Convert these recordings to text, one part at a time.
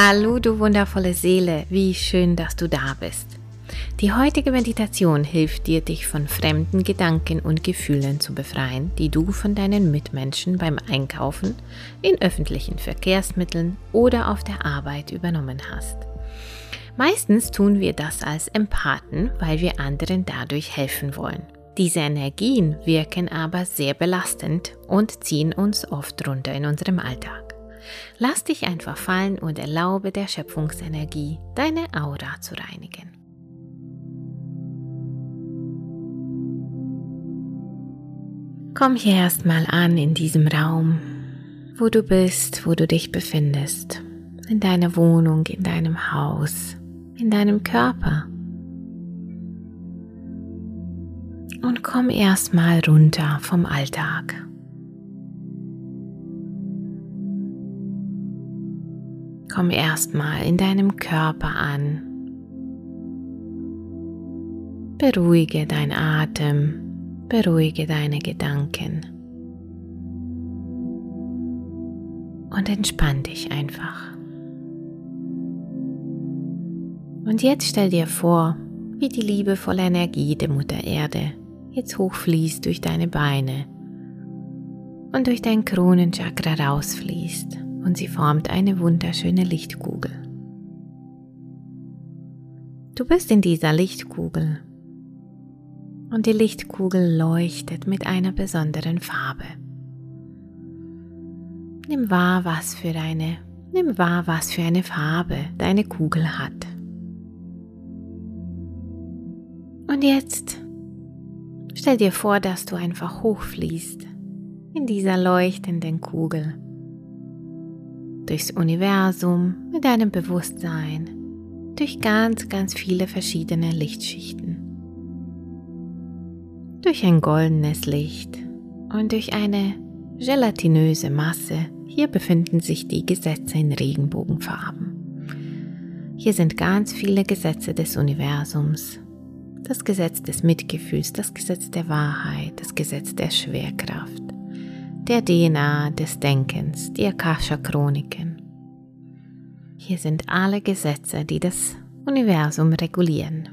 Hallo, du wundervolle Seele, wie schön, dass du da bist. Die heutige Meditation hilft dir, dich von fremden Gedanken und Gefühlen zu befreien, die du von deinen Mitmenschen beim Einkaufen, in öffentlichen Verkehrsmitteln oder auf der Arbeit übernommen hast. Meistens tun wir das als Empathen, weil wir anderen dadurch helfen wollen. Diese Energien wirken aber sehr belastend und ziehen uns oft runter in unserem Alltag. Lass dich einfach fallen und erlaube der Schöpfungsenergie, deine Aura zu reinigen. Komm hier erstmal an in diesem Raum, wo du bist, wo du dich befindest. In deiner Wohnung, in deinem Haus, in deinem Körper. Und komm erstmal runter vom Alltag. Komm erstmal in deinem Körper an. Beruhige dein Atem, beruhige deine Gedanken und entspann dich einfach. Und jetzt stell dir vor, wie die liebevolle Energie der Mutter Erde jetzt hochfließt durch deine Beine und durch dein Kronenchakra rausfließt und sie formt eine wunderschöne Lichtkugel. Du bist in dieser Lichtkugel und die Lichtkugel leuchtet mit einer besonderen Farbe. Nimm wahr, was für eine, nimm wahr, was für eine Farbe deine Kugel hat. Und jetzt stell dir vor, dass du einfach hochfließt in dieser leuchtenden Kugel durchs Universum mit deinem Bewusstsein, durch ganz, ganz viele verschiedene Lichtschichten. Durch ein goldenes Licht und durch eine gelatinöse Masse. Hier befinden sich die Gesetze in Regenbogenfarben. Hier sind ganz viele Gesetze des Universums. Das Gesetz des Mitgefühls, das Gesetz der Wahrheit, das Gesetz der Schwerkraft, der DNA des Denkens, die Akasha-Chroniken. Hier sind alle Gesetze, die das Universum regulieren.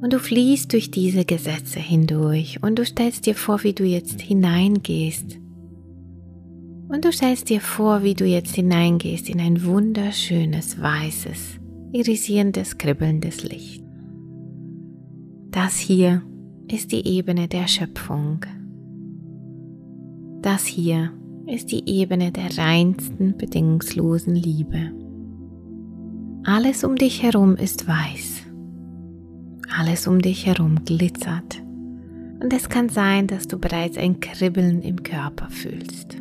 Und du fließt durch diese Gesetze hindurch und du stellst dir vor, wie du jetzt hineingehst. Und du stellst dir vor, wie du jetzt hineingehst in ein wunderschönes, weißes, irisierendes, kribbelndes Licht. Das hier ist die Ebene der Schöpfung, das hier ist die Ebene der reinsten, bedingungslosen Liebe. Alles um dich herum ist weiß. Alles um dich herum glitzert. Und es kann sein, dass du bereits ein Kribbeln im Körper fühlst.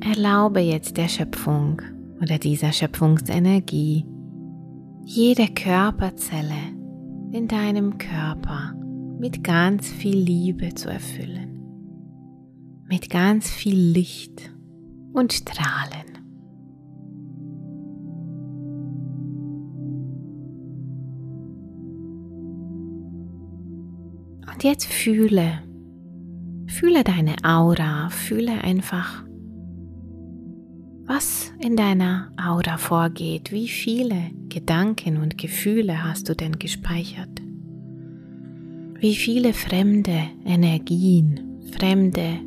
Erlaube jetzt der Schöpfung oder dieser Schöpfungsenergie, jede Körperzelle in deinem Körper mit ganz viel Liebe zu erfüllen, mit ganz viel Licht und Strahlen. Und jetzt fühle, fühle deine Aura, fühle einfach, was in deiner Aura vorgeht, wie viele Gedanken und Gefühle hast du denn gespeichert. Wie viele fremde Energien, fremde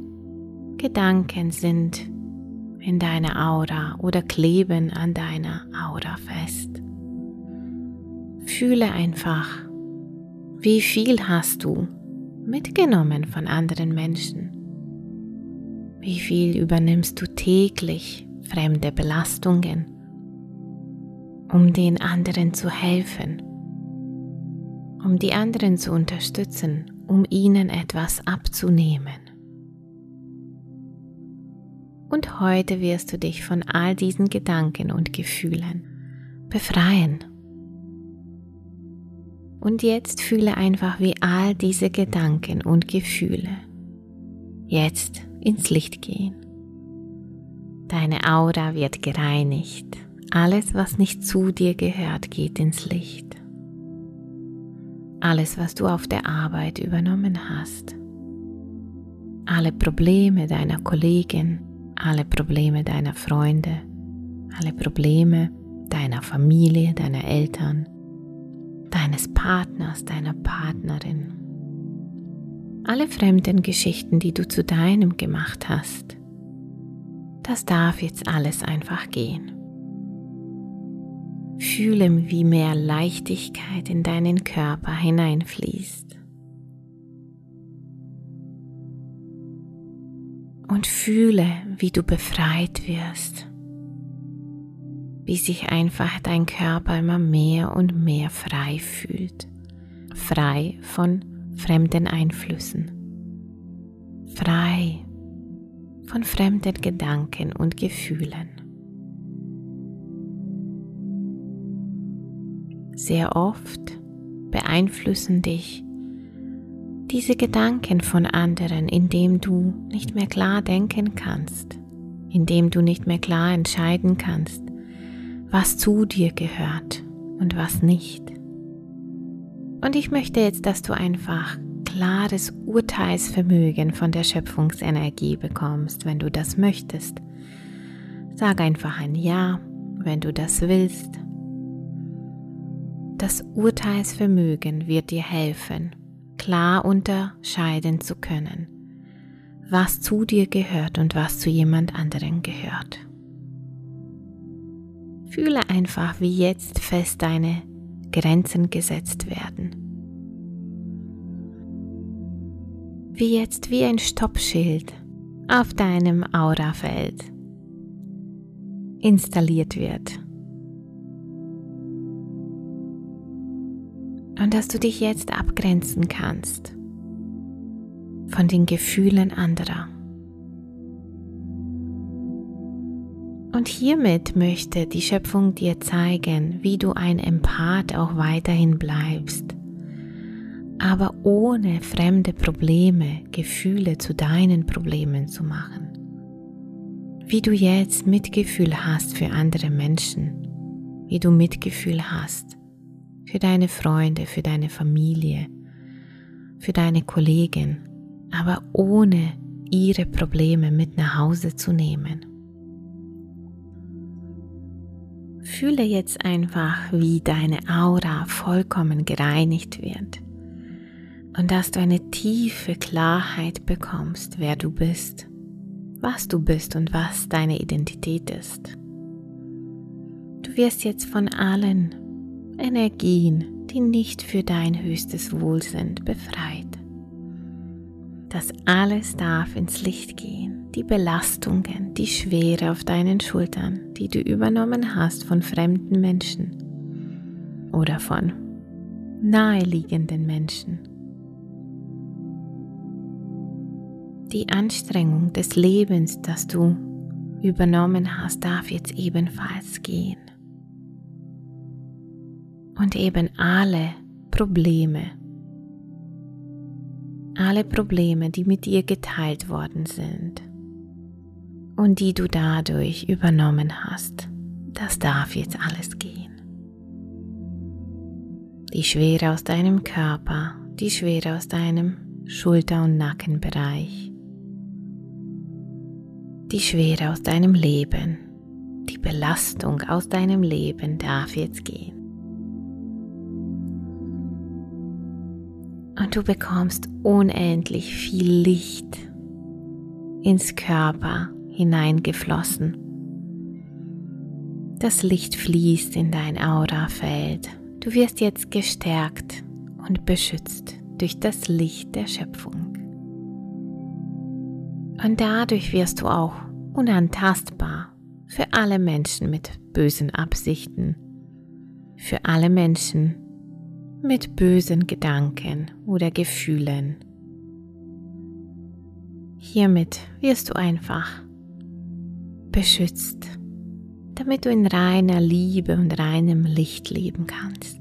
Gedanken sind in deiner Aura oder kleben an deiner Aura fest. Fühle einfach, wie viel hast du mitgenommen von anderen Menschen? Wie viel übernimmst du täglich fremde Belastungen, um den anderen zu helfen? Um die anderen zu unterstützen, um ihnen etwas abzunehmen. Und heute wirst du dich von all diesen Gedanken und Gefühlen befreien. Und jetzt fühle einfach, wie all diese Gedanken und Gefühle jetzt ins Licht gehen. Deine Aura wird gereinigt. Alles, was nicht zu dir gehört, geht ins Licht alles, was du auf der Arbeit übernommen hast, alle Probleme deiner Kollegen, alle Probleme deiner Freunde, alle Probleme deiner Familie, deiner Eltern, deines Partners, deiner Partnerin. Alle fremden Geschichten, die du zu deinem gemacht hast, das darf jetzt alles einfach gehen. Fühle, wie mehr Leichtigkeit in deinen Körper hineinfließt. Und fühle, wie du befreit wirst wie sich einfach dein Körper immer mehr und mehr frei fühlt. Frei von fremden Einflüssen. Frei von fremden Gedanken und Gefühlen. Sehr oft beeinflussen dich diese Gedanken von anderen, indem du nicht mehr klar denken kannst, indem du nicht mehr klar entscheiden kannst, was zu dir gehört und was nicht. Und ich möchte jetzt, dass du einfach klares Urteilsvermögen von der Schöpfungsenergie bekommst, wenn du das möchtest. Sag einfach ein Ja, wenn du das willst. Das Urteilsvermögen wird dir helfen, klar unterscheiden zu können, was zu dir gehört und was zu jemand anderen gehört. Fühle einfach, wie jetzt fest deine Grenzen gesetzt werden. Wie jetzt wie ein Stoppschild auf deinem Aurafeld installiert wird. Und dass du dich jetzt abgrenzen kannst von den Gefühlen anderer. Und hiermit möchte die Schöpfung dir zeigen, wie du ein Empath auch weiterhin bleibst, aber ohne fremde Probleme, Gefühle zu deinen Problemen zu machen. Wie du jetzt Mitgefühl hast für andere Menschen, wie du Mitgefühl hast für deine Freunde, für deine Familie, für deine Kollegen, aber ohne ihre Probleme mit nach Hause zu nehmen. Fühle jetzt einfach, wie deine Aura vollkommen gereinigt wird und dass du eine tiefe Klarheit bekommst, wer du bist, was du bist und was deine Identität ist. Du wirst jetzt von allen Energien, die nicht für dein höchstes Wohl sind, befreit. Das alles darf ins Licht gehen die Belastungen, die Schwere auf deinen Schultern, die du übernommen hast von fremden Menschen oder von naheliegenden Menschen. Die Anstrengung des Lebens, das du übernommen hast, darf jetzt ebenfalls gehen. Und eben alle Probleme, alle Probleme, die mit dir geteilt worden sind, und die du dadurch übernommen hast. Das darf jetzt alles gehen. Die Schwere aus deinem Körper, die Schwere aus deinem Schulter- und Nackenbereich, die Schwere aus deinem Leben, die Belastung aus deinem Leben darf jetzt gehen. Du bekommst unendlich viel Licht ins Körper hineingeflossen. Das Licht fließt in dein Aurafeld. Du wirst jetzt gestärkt und beschützt durch das Licht der Schöpfung. Und dadurch wirst du auch unantastbar für alle Menschen mit bösen Absichten, für alle Menschen mit bösen Gedanken oder Gefühlen. Hiermit wirst du einfach beschützt, damit du in reiner Liebe und reinem Licht leben kannst.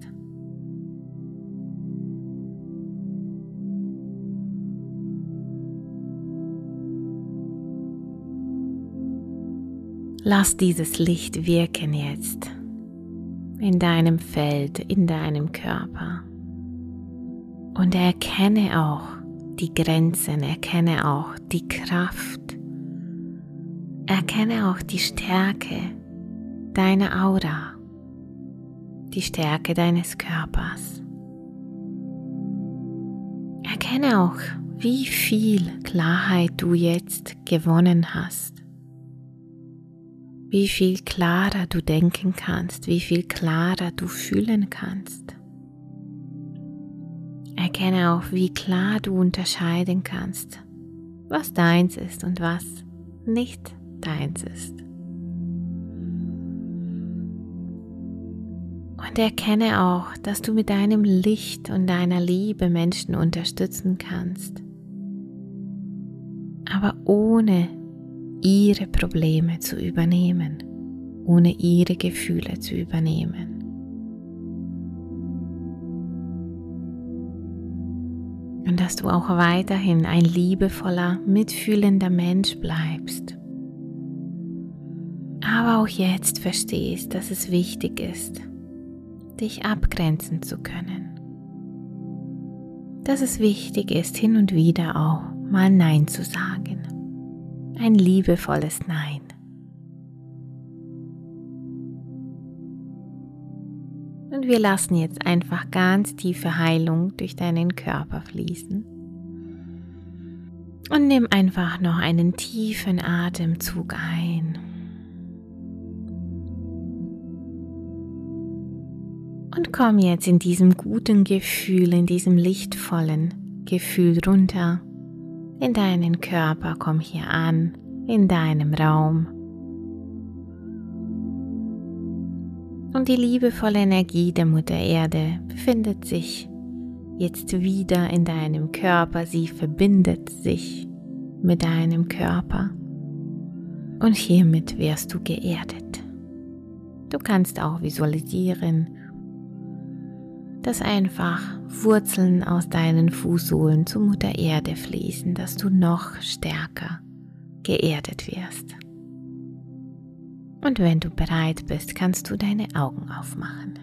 Lass dieses Licht wirken jetzt in deinem Feld, in deinem Körper. Und erkenne auch die Grenzen, erkenne auch die Kraft Erkenne auch die Stärke deiner Aura, die Stärke deines Körpers. Erkenne auch, wie viel Klarheit du jetzt gewonnen hast. Wie viel klarer du denken kannst, wie viel klarer du fühlen kannst. Erkenne auch, wie klar du unterscheiden kannst, was deins ist und was nicht deins ist. Und erkenne auch, dass du mit deinem Licht und deiner Liebe Menschen unterstützen kannst, aber ohne ihre Probleme zu übernehmen, ohne ihre Gefühle zu übernehmen. Und dass du auch weiterhin ein liebevoller, mitfühlender Mensch bleibst aber auch jetzt verstehst, dass es wichtig ist, dich abgrenzen zu können. Dass es wichtig ist, hin und wieder auch mal Nein zu sagen. Ein liebevolles Nein. Und wir lassen jetzt einfach ganz tiefe Heilung durch deinen Körper fließen. Und nimm einfach noch einen tiefen Atemzug ein. Und komm jetzt in diesem guten Gefühl, in diesem lichtvollen Gefühl runter. In deinen Körper, komm hier an, in deinem Raum. Und die liebevolle Energie der Mutter Erde befindet sich jetzt wieder in deinem Körper. Sie verbindet sich mit deinem Körper. Und hiermit wirst du geerdet. Du kannst auch visualisieren, dass einfach Wurzeln aus deinen Fußsohlen zur Mutter Erde fließen, dass du noch stärker geerdet wirst. Und wenn du bereit bist, kannst du deine Augen aufmachen.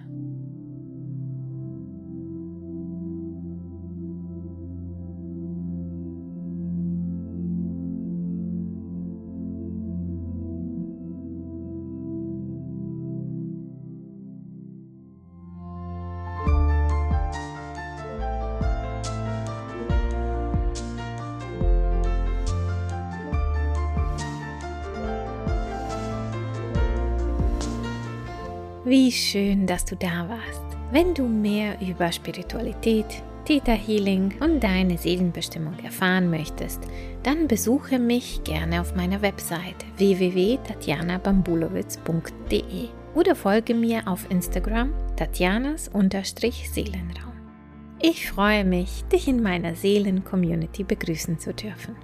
Wie schön, dass du da warst. Wenn du mehr über Spiritualität, Theta Healing und deine Seelenbestimmung erfahren möchtest, dann besuche mich gerne auf meiner Website www.tatjanabambulowitz.de oder folge mir auf Instagram tatjanas-seelenraum. Ich freue mich, dich in meiner Seelen-Community begrüßen zu dürfen.